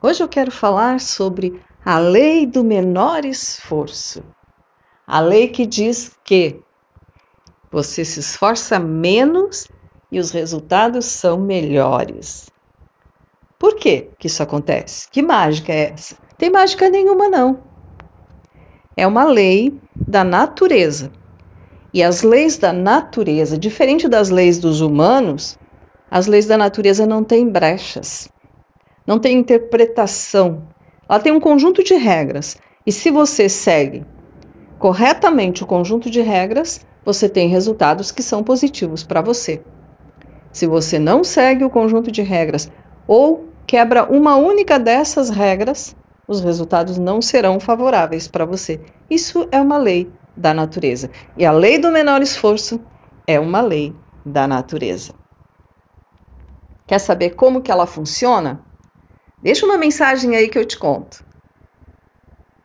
Hoje eu quero falar sobre a lei do menor esforço. A lei que diz que você se esforça menos e os resultados são melhores. Por que, isso acontece? Que mágica é essa? Tem mágica nenhuma, não. É uma lei da natureza. E as leis da natureza, diferente das leis dos humanos, as leis da natureza não têm brechas não tem interpretação. Ela tem um conjunto de regras. E se você segue corretamente o conjunto de regras, você tem resultados que são positivos para você. Se você não segue o conjunto de regras ou quebra uma única dessas regras, os resultados não serão favoráveis para você. Isso é uma lei da natureza. E a lei do menor esforço é uma lei da natureza. Quer saber como que ela funciona? Deixa uma mensagem aí que eu te conto.